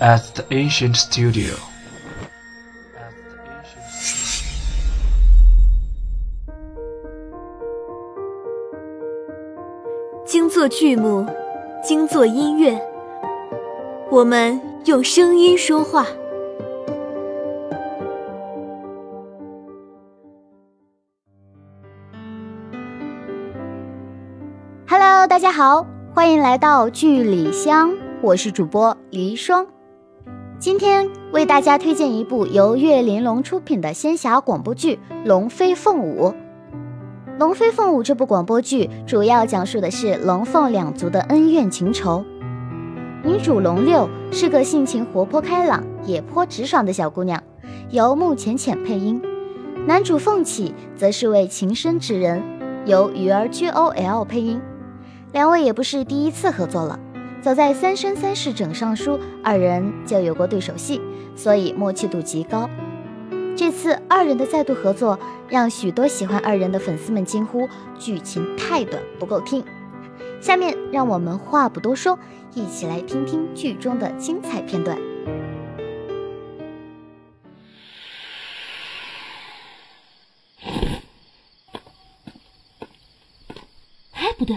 at the ancient studio. 精作剧目，精作音乐，我们用声音说话。Hello，大家好，欢迎来到剧里香，我是主播黎霜。今天为大家推荐一部由岳玲珑出品的仙侠广播剧《龙飞凤舞》。《龙飞凤舞》这部广播剧主要讲述的是龙凤两族的恩怨情仇。女主龙六是个性情活泼开朗、也颇直爽的小姑娘，由穆浅浅配音。男主凤起则是位情深之人，由鱼儿 G O L 配音。两位也不是第一次合作了，早在《三生三世枕上书》，二人就有过对手戏，所以默契度极高。这次二人的再度合作，让许多喜欢二人的粉丝们惊呼剧情太短不够听。下面让我们话不多说，一起来听听剧中的精彩片段。哎，不对。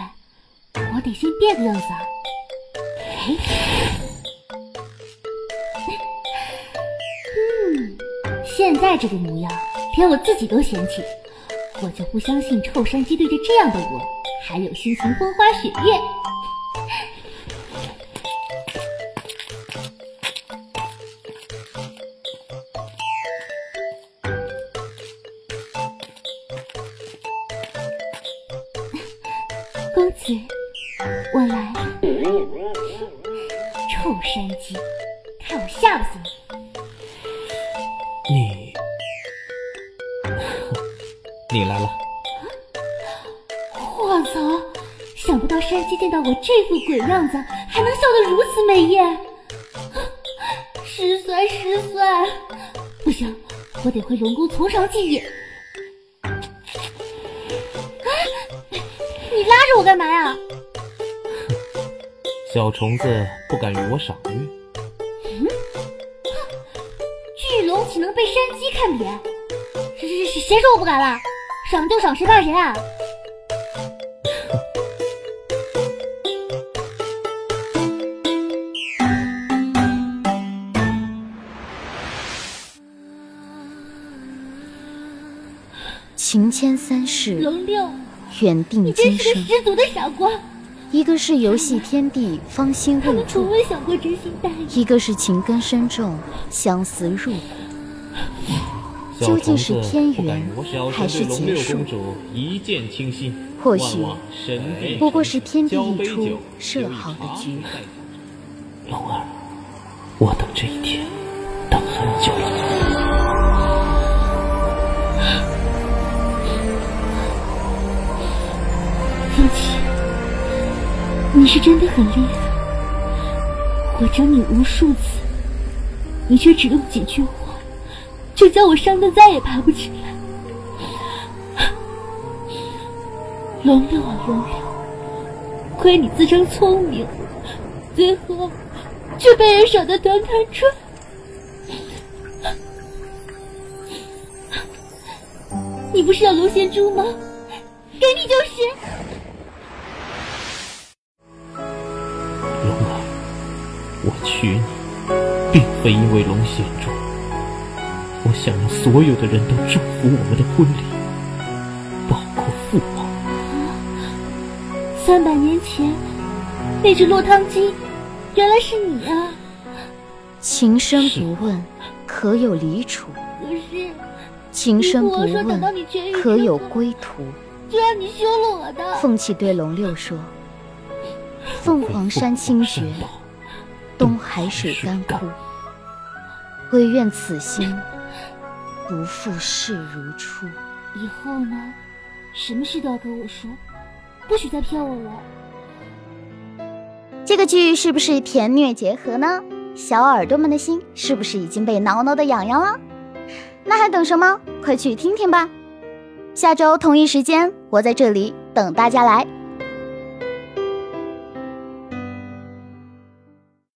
我得先变个样子啊！嗯，现在这个模样，连我自己都嫌弃。我就不相信臭山鸡对着这样的我，还有心情风花雪月。公子。我来，臭山鸡，看我吓不死你！你，你来了！我操！想不到山鸡见到我这副鬼样子，还能笑得如此美艳，失算失算！不行，我得回龙宫从长计议。你拉着我干嘛呀？小虫子不敢与我赏月。嗯，巨龙岂能被山鸡看扁？谁谁谁谁说我不敢了？赏就赏，谁怕谁啊？情牵三世，龙六，远定今生。你真是个十足的傻瓜。一个是游戏天地，芳心未从未想过真心待一个是情根深重，相思入骨。究竟是天缘还是结束？或许不过是天地一出设好的局。龙儿，我等这一天等很久了。你是真的很厉害，我整你无数次，你却只用几句话，就将我伤得再也爬不起来。龙六啊龙六，亏你自称聪明，最后却被人耍得团团转。你不是要龙涎珠吗？给你就是。娶你，并非因为龙涎珠，我想让所有的人都祝福我们的婚礼，包括父王。三百年前，那只落汤鸡，原来是你啊！情深不问，可有离处？可是，情深不问，可有归途？就让你休了我的。凤起对龙六说：“凤凰山清绝。”东海水干枯，唯愿此心不负世如初。以后呢，什么事都要跟我说，不许再骗我了。这个剧是不是甜虐结合呢？小耳朵们的心是不是已经被挠挠的痒痒了？那还等什么？快去听听吧！下周同一时间，我在这里等大家来。